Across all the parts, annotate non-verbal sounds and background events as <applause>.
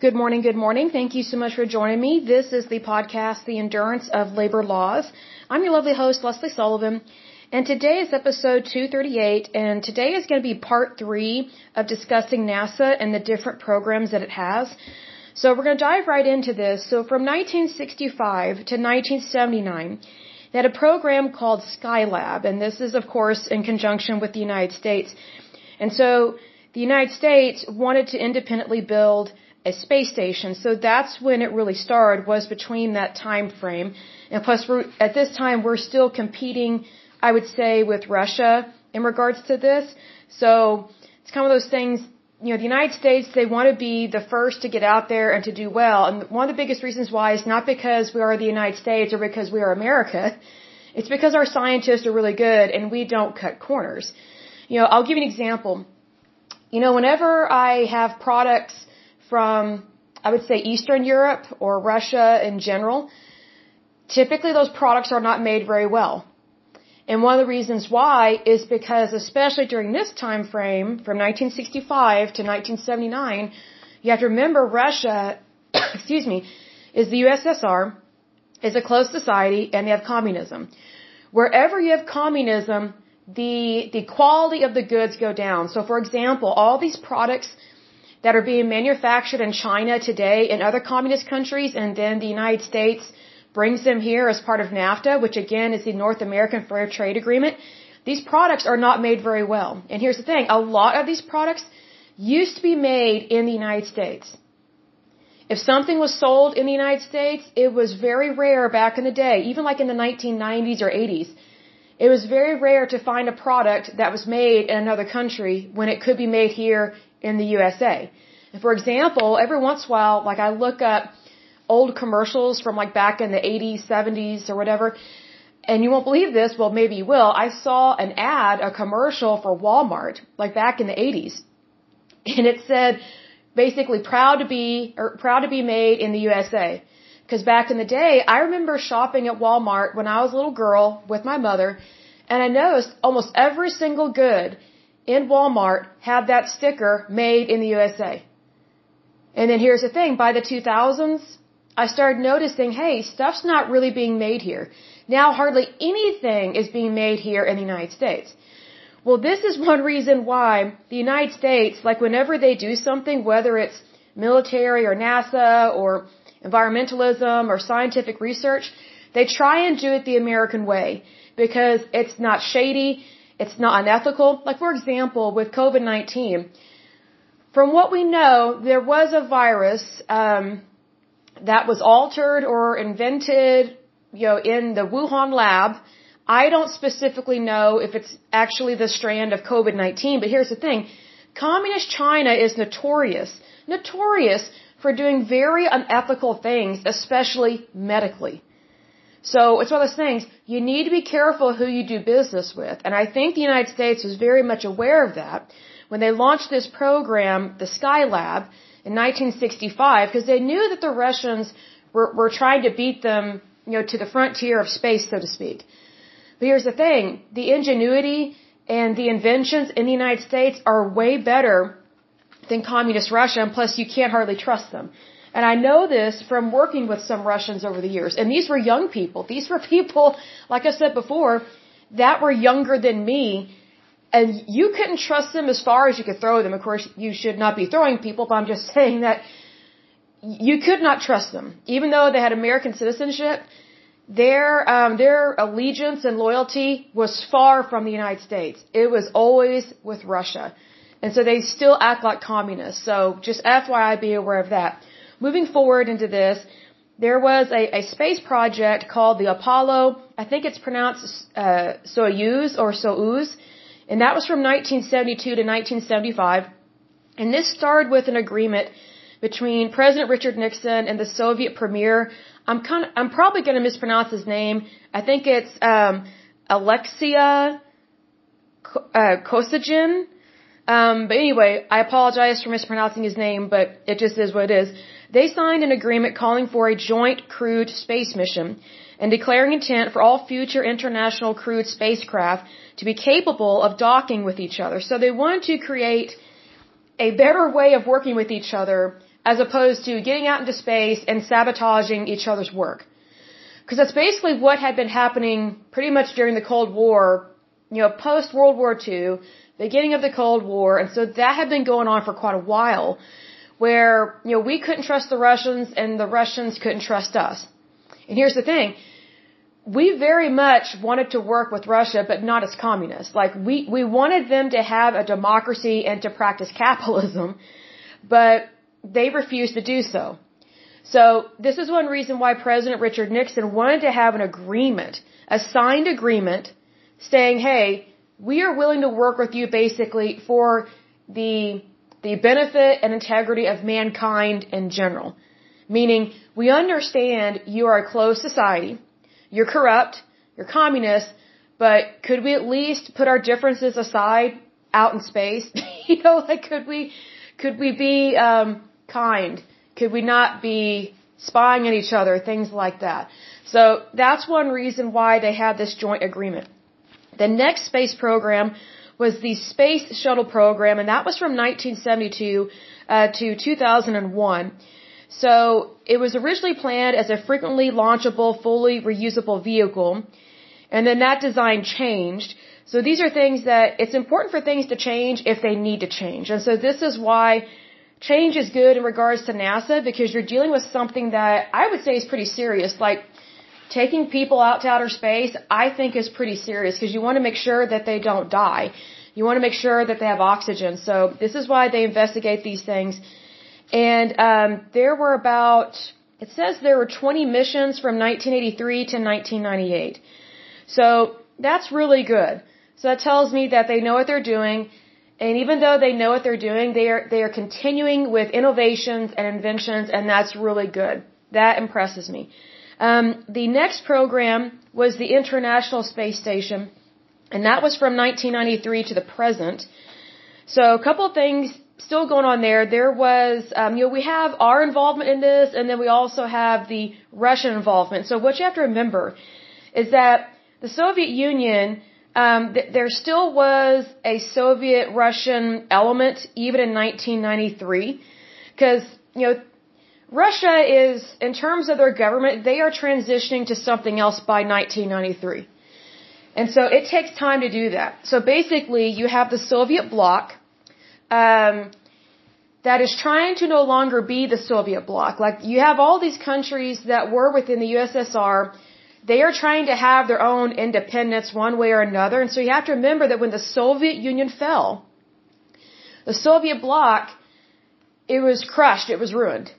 Good morning, good morning. Thank you so much for joining me. This is the podcast, The Endurance of Labor Laws. I'm your lovely host, Lesley Sullivan, and today is episode 238, and today is going to be part three of discussing NASA and the different programs that it has. So we're going to dive right into this. So from 1965 to 1979, they had a program called Skylab, and this is, of course, in conjunction with the United States. And so the United States wanted to independently build a space station. So that's when it really started was between that time frame. And plus at this time we're still competing, I would say, with Russia in regards to this. So it's kind of those things, you know, the United States, they want to be the first to get out there and to do well. And one of the biggest reasons why is not because we are the United States or because we are America. It's because our scientists are really good and we don't cut corners. You know, I'll give you an example. You know, whenever I have products from, I would say, Eastern Europe or Russia in general, typically those products are not made very well. And one of the reasons why is because, especially during this time frame, from 1965 to 1979, you have to remember Russia, <coughs> excuse me, is the USSR, is a closed society, and they have communism. Wherever you have communism, the the quality of the goods go down. So, for example, all these products that are being manufactured in China today in other communist countries, and then the United States brings them here as part of NAFTA, which again is the North American Fair Trade Agreement. These products are not made very well. And here's the thing, a lot of these products used to be made in the United States. If something was sold in the United States, it was very rare back in the day, even like in the 1990s or 80s. It was very rare to find a product that was made in another country when it could be made here in the USA. And for example, every once in a while, like I look up old commercials from like back in the 80s, 70s or whatever, and you won't believe this, well maybe you will, I saw an ad, a commercial for Walmart, like back in the 80s. And it said, basically proud to be, or proud to be made in the USA. Because back in the day, I remember shopping at Walmart when I was a little girl with my mother, and I noticed almost every single good in Walmart had that sticker made in the USA. And then here's the thing, by the 2000s, I started noticing, hey, stuff's not really being made here. Now hardly anything is being made here in the United States. Well, this is one reason why the United States, like whenever they do something, whether it's military or NASA or environmentalism or scientific research, they try and do it the American way because it's not shady, it's not unethical. Like, for example, with COVID 19, from what we know, there was a virus um, that was altered or invented, you know, in the Wuhan lab. I don't specifically know if it's actually the strand of COVID 19, but here's the thing. Communist China is notorious, notorious for doing very unethical things, especially medically. So it's one of those things, you need to be careful who you do business with. And I think the United States was very much aware of that when they launched this program, the Skylab, in 1965, because they knew that the Russians were, were trying to beat them, you know, to the frontier of space, so to speak. But here's the thing, the ingenuity and the inventions in the United States are way better than communist Russia, and plus you can't hardly trust them. And I know this from working with some Russians over the years. And these were young people. These were <laughs> people, like I said before, that were younger than me. And you couldn't trust them as far as you could throw them. Of course, you should not be throwing people, but I'm just <laughs> saying that you could not trust them. Even though they had American citizenship, their, um, their allegiance and loyalty was far from the United States. It was always with Russia. And so they still act like communists. So just FYI, be aware of that. Moving forward into this, there was a, a space project called the Apollo, I think it's pronounced uh, Soyuz or Soyuz, and that was from 1972 to 1975. And this started with an agreement between President Richard Nixon and the Soviet premier. I'm kind of, I'm probably going to mispronounce his name. I think it's um, Alexia uh, Kosygin. Um, but anyway, I apologize for mispronouncing his name, but it just is what it is. They signed an agreement calling for a joint crewed space mission and declaring intent for all future international crewed spacecraft to be capable of docking with each other. So they wanted to create a better way of working with each other as opposed to getting out into space and sabotaging each other's work. Because that's basically what had been happening pretty much during the Cold War, you know, post World War II, beginning of the Cold War, and so that had been going on for quite a while, where, you know, we couldn't trust the Russians and the Russians couldn't trust us. And here's the thing, we very much wanted to work with Russia, but not as communists. Like, we, we wanted them to have a democracy and to practice capitalism, <laughs> but they refused to do so. So, this is one reason why President Richard Nixon wanted to have an agreement, a signed agreement, saying, hey, we are willing to work with you basically for the, the benefit and integrity of mankind in general. Meaning, we understand you are a closed society, you're corrupt, you're communist, but could we at least put our differences aside out in space? <laughs> you know, like could we, could we be, um, kind? Could we not be spying on each other? Things like that. So that's one reason why they had this joint agreement. The next space program was the Space Shuttle program, and that was from 1972 uh, to 2001. So it was originally planned as a frequently launchable, fully reusable vehicle, and then that design changed. So these are things that it's important for things to change if they need to change. And so this is why change is good in regards to NASA because you're dealing with something that I would say is pretty serious. Like taking people out to outer space, I think is pretty serious because you want to make sure that they don't die. You want to make sure that they have oxygen. So this is why they investigate these things. And um, there were about, it says there were 20 missions from 1983 to 1998. So that's really good. So that tells me that they know what they're doing. And even though they know what they're doing, they are, they are continuing with innovations and inventions, and that's really good. That impresses me. Um, the next program was the International Space Station, and that was from 1993 to the present. So a couple of things still going on there. There was, um, you know, we have our involvement in this, and then we also have the Russian involvement. So what you have to remember is that the Soviet Union, um, th- there still was a Soviet-Russian element even in 1993, because you know. Russia is, in terms of their government, they are transitioning to something else by 1993. And so it takes time to do that. So basically, you have the Soviet bloc, um, that is trying to no longer be the Soviet bloc. Like you have all these countries that were within the USSR, they are trying to have their own independence one way or another. And so you have to remember that when the Soviet Union fell, the Soviet bloc, it was crushed, it was ruined.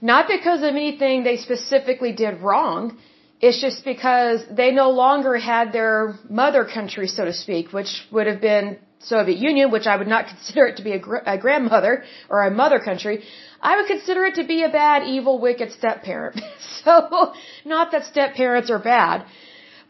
Not because of anything they specifically did wrong, it's just because they no longer had their mother country, so to speak, which would have been Soviet Union, which I would not <laughs> consider it to be a, gr- a grandmother or a mother country, I would consider it to be a bad, evil, wicked step parent. <laughs> so, not that step parents are bad,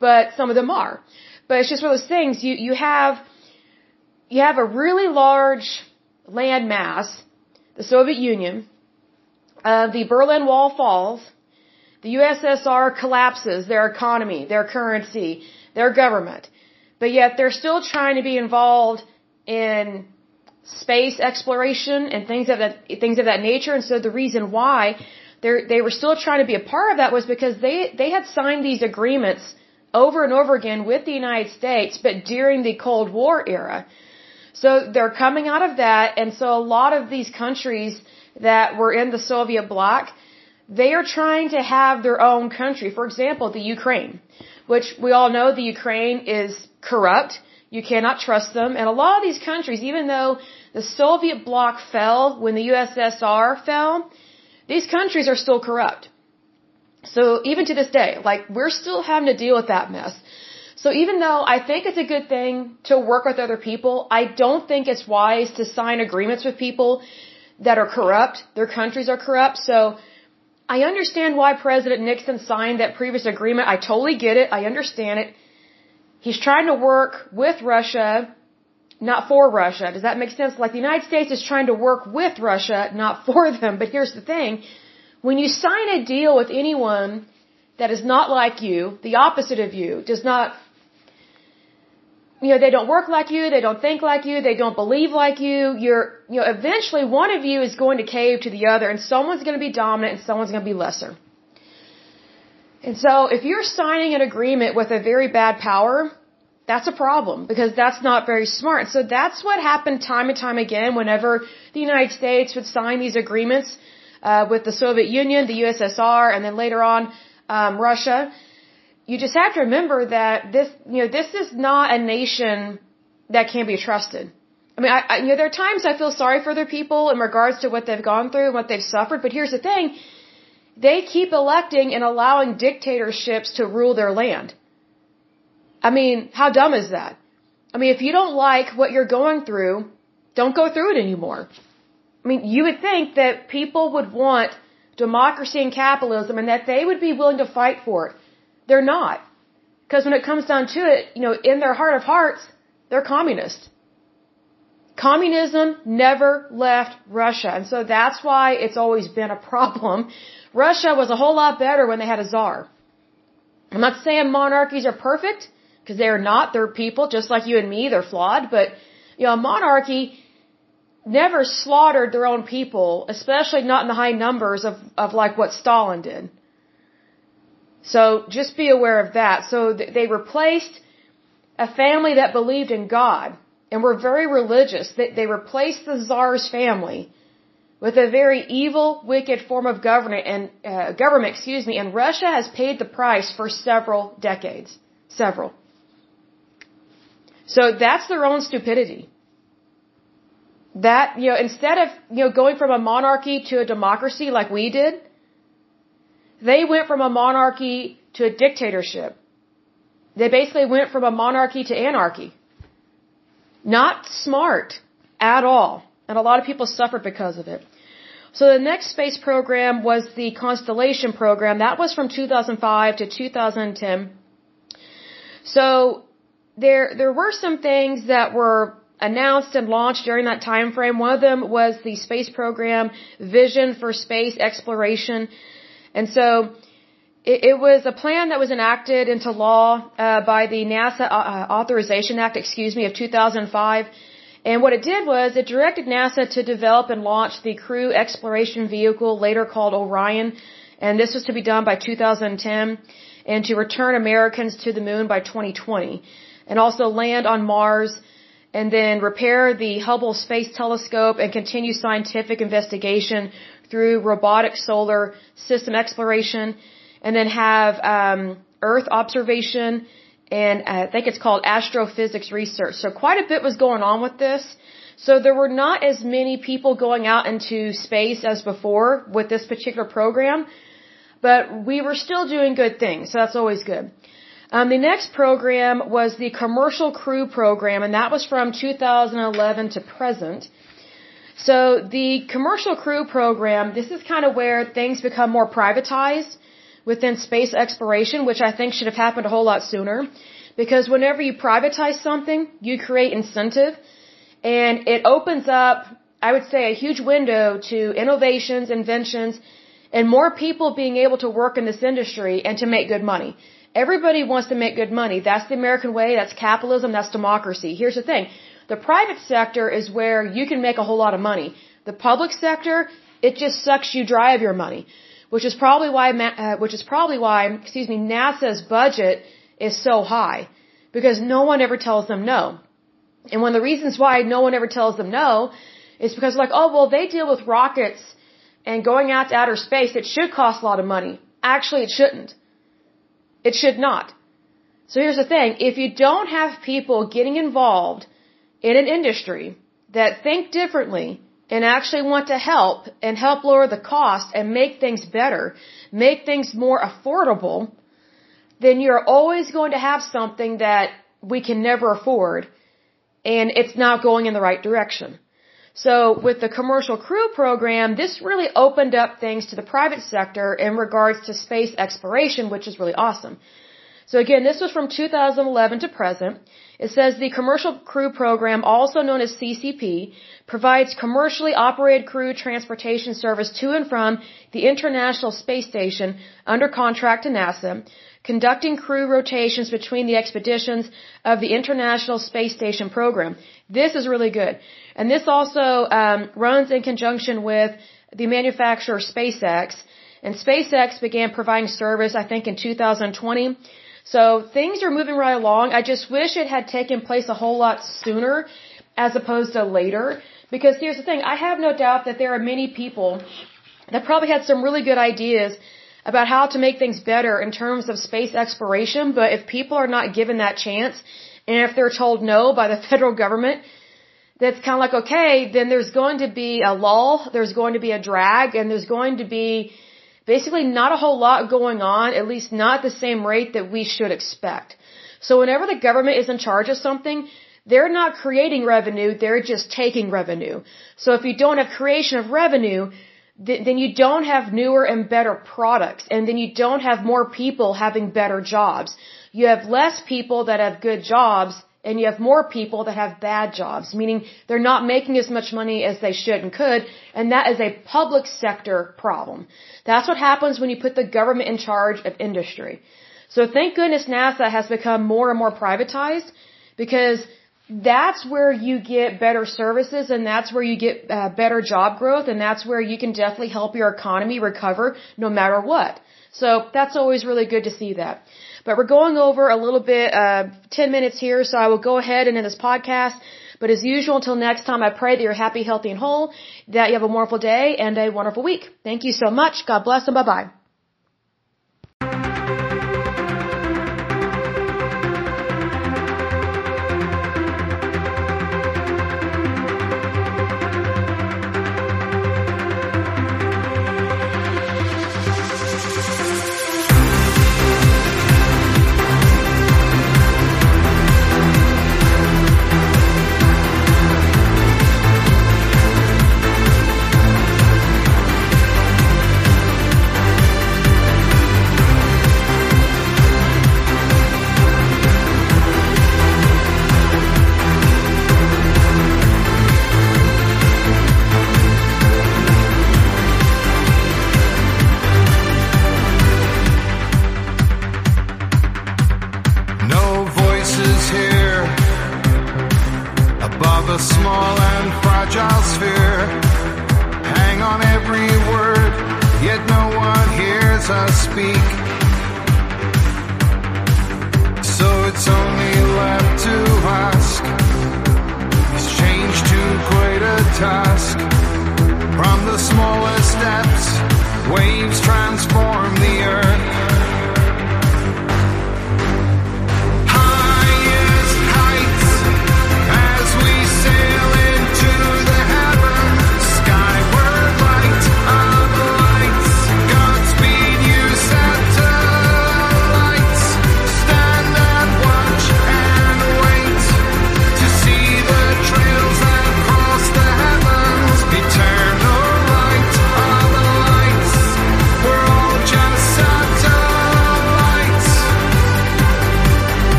but some of them are. But it's just one of those things. You you have you have a really large land mass, the Soviet Union. Uh, the Berlin Wall falls. The USSR collapses their economy, their currency, their government but yet they're still trying to be involved in space exploration and things of that things of that nature. And so the reason why they they were still trying to be a part of that was because they they had signed these agreements over and over again with the United States, but during the Cold War era. So they're coming out of that, and so a lot of these countries that were in the Soviet bloc, they are trying to have their own country. For example, the Ukraine, which we all know the Ukraine is corrupt. You cannot trust them. And a lot of these countries, even though the Soviet bloc fell when the USSR fell, these countries are still corrupt. So even to this day, like we're still having to deal with that mess. So even though I think it's a good thing to work with other people, I don't think it's wise to sign agreements with people that are corrupt. Their countries are corrupt. So I understand why President Nixon signed that previous agreement. I totally get it. I understand it. He's trying to work with Russia, not for Russia. Does that make sense? Like the United States is trying to work with Russia, not <laughs> for them. But here's the thing. When you sign a deal with anyone that is not like you, the opposite of you, does not you know, they don't work like you, they don't think like you, they don't believe like you, you're, you know, eventually one of you is going to cave to the other and someone's going to be dominant and someone's going to be lesser. And so if you're signing an agreement with a very bad power, that's a problem because that's not very smart. So that's what happened time and time again whenever the United States would sign these agreements uh, with the Soviet Union, the USSR, and then later on um, Russia you just have to remember that this, you know, this is not a nation that can be trusted. I mean, I, I, you know, there are times I feel sorry for their people in regards to what they've gone through and what they've suffered, but here's the thing. They keep electing and allowing dictatorships to rule their land. I mean, how dumb is that? I mean, if you don't like what you're going through, don't go through it anymore. I mean, you would think that people would want democracy and capitalism and that they would be willing to fight for it. They're not. Because when it comes down to it, you know, in their heart of hearts, they're communist. Communism never left Russia. And so that's why it's always been a problem. <laughs> Russia was a whole lot better when they had a czar. I'm not saying monarchies are perfect, because they're not. They're people just like you and me. They're flawed. But, you know, a monarchy never slaughtered their own people, especially not in the high numbers of, of like what Stalin did. So just be aware of that. So they replaced a family that believed in God and were very religious. They, they replaced the czar's family with a very evil, wicked form of government and uh, government, excuse me. And Russia has paid the price for several decades, several. So that's their own stupidity. That you know, instead of you know going from a monarchy to a democracy like we did they went from a monarchy to a dictatorship. They basically went from a monarchy to anarchy. Not smart at all. And a lot of people suffered because of it. So the next space program was the Constellation program. That was from 2005 to 2010. So there, there were some things that were announced and launched during that time frame. One of them was the space program Vision for Space Exploration. And so it, it was a plan that was enacted into law uh, by the NASA uh, uh Authorization Act, excuse me, of 2005. And what it did was it directed NASA to develop and launch the Crew Exploration Vehicle, later called Orion. And this was to be done by 2010 and to return Americans to the moon by 2020 and also land on Mars and then repair the Hubble Space Telescope and continue scientific investigation through robotic solar system exploration, and then have um, Earth observation, and uh, I think it's called astrophysics research. So quite a bit was going on with this. So there were not as many people going out into space as before with this particular program, but we were still doing good things. So that's always good. Um, the next program was the Commercial Crew Program, and that was from 2011 to present. So the commercial crew program, this is kind of where things become more privatized within space exploration, which I think should have happened a whole lot sooner. Because whenever you privatize something, you create incentive and it opens up, I would say, a huge window to innovations, inventions, and more people being able to work in this industry and to make good money. Everybody wants to make good money. That's the American way. That's capitalism. That's democracy. Here's the thing. The private sector is where you can make a whole lot of money. The public sector, it just sucks you dry of your money, which is probably why, uh, which is probably why, excuse me, NASA's budget is so high because no one ever tells them no. And one of the reasons why no one ever tells them no is because like, oh, well, they deal with rockets and going out to outer space. It should cost a lot of money. Actually, it shouldn't. It should not. So here's the thing. If you don't have people getting involved in an industry that think differently and actually want to help and help lower the cost and make things better, make things more affordable, then you're always going to have something that we can never afford and it's not going in the right direction. So with the commercial crew program, this really opened up things to the private sector in regards to space exploration, which is really awesome. So again, this was from 2011 to present. It says the Commercial Crew Program, also known as CCP, provides commercially operated crew transportation service to and from the International Space Station under contract to NASA, conducting crew rotations between the expeditions of the International Space Station program. This is really good. And this also um, runs in conjunction with the manufacturer SpaceX. And SpaceX began providing service, I think, in 2020. So things are moving right along. I just wish it had taken place a whole lot sooner as opposed to later. Because here's the thing, I have no doubt that there are many people that probably had some really good ideas about how to make things better in terms of space exploration, but if people are not given that chance, and if they're told no by the <laughs> federal government, that's kind of like, okay, then there's going to be a lull, there's going to be a drag, and there's going to be basically not a whole lot going on, at least not at the same rate that we should expect. So whenever the government is in charge of something, they're not creating revenue, they're just taking revenue. So if you don't have creation of revenue, then you don't have newer and better products, and then you don't have more people having better jobs. You have less people that have good jobs, and you have more people that have bad jobs, meaning they're not making as much money as they should and could, and that is a public sector problem. That's what happens when you put the government in charge of industry. So thank goodness NASA has become more and more privatized because that's where you get better services and that's where you get uh, better job growth and that's where you can definitely help your economy recover no matter what. So that's always really good to see that. But we're going over a little bit, uh, 10 minutes here, so I will go ahead and end this podcast. But as usual, until next time, I pray that you're happy, healthy, and whole, that you have a wonderful day and a wonderful week. Thank you so much. God bless and bye bye. Waves transform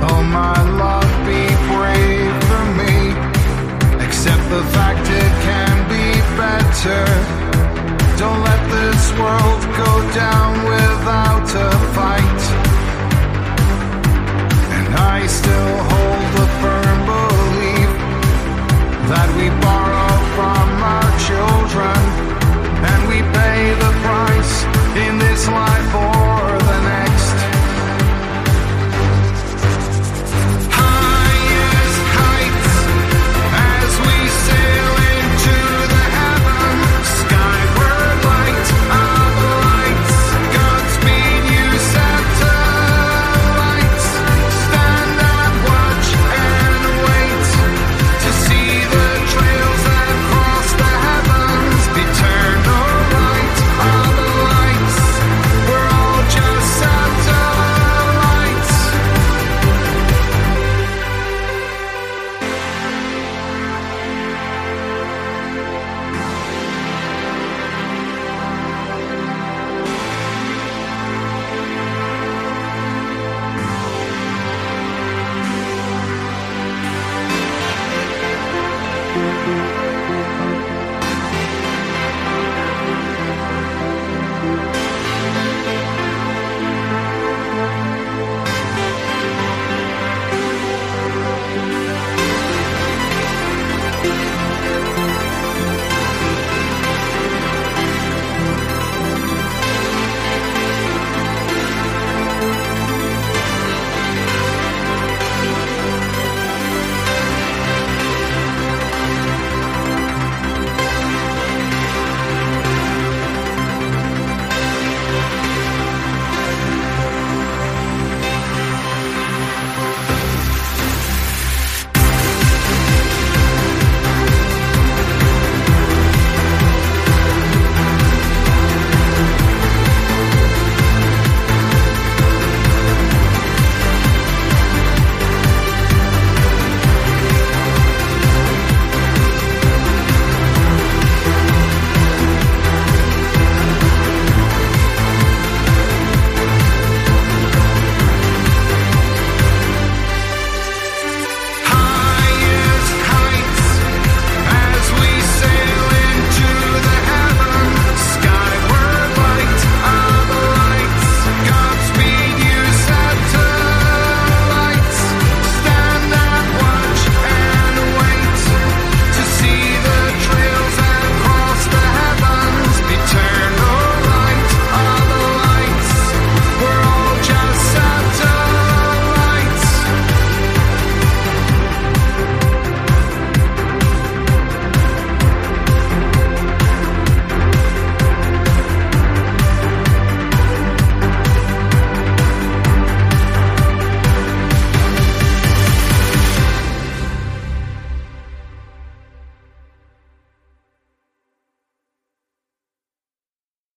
Oh, my love, be brave for me. Accept the fact it can be better. Don't let this world go down without a fight. And I still hold the firm belief that we borrow.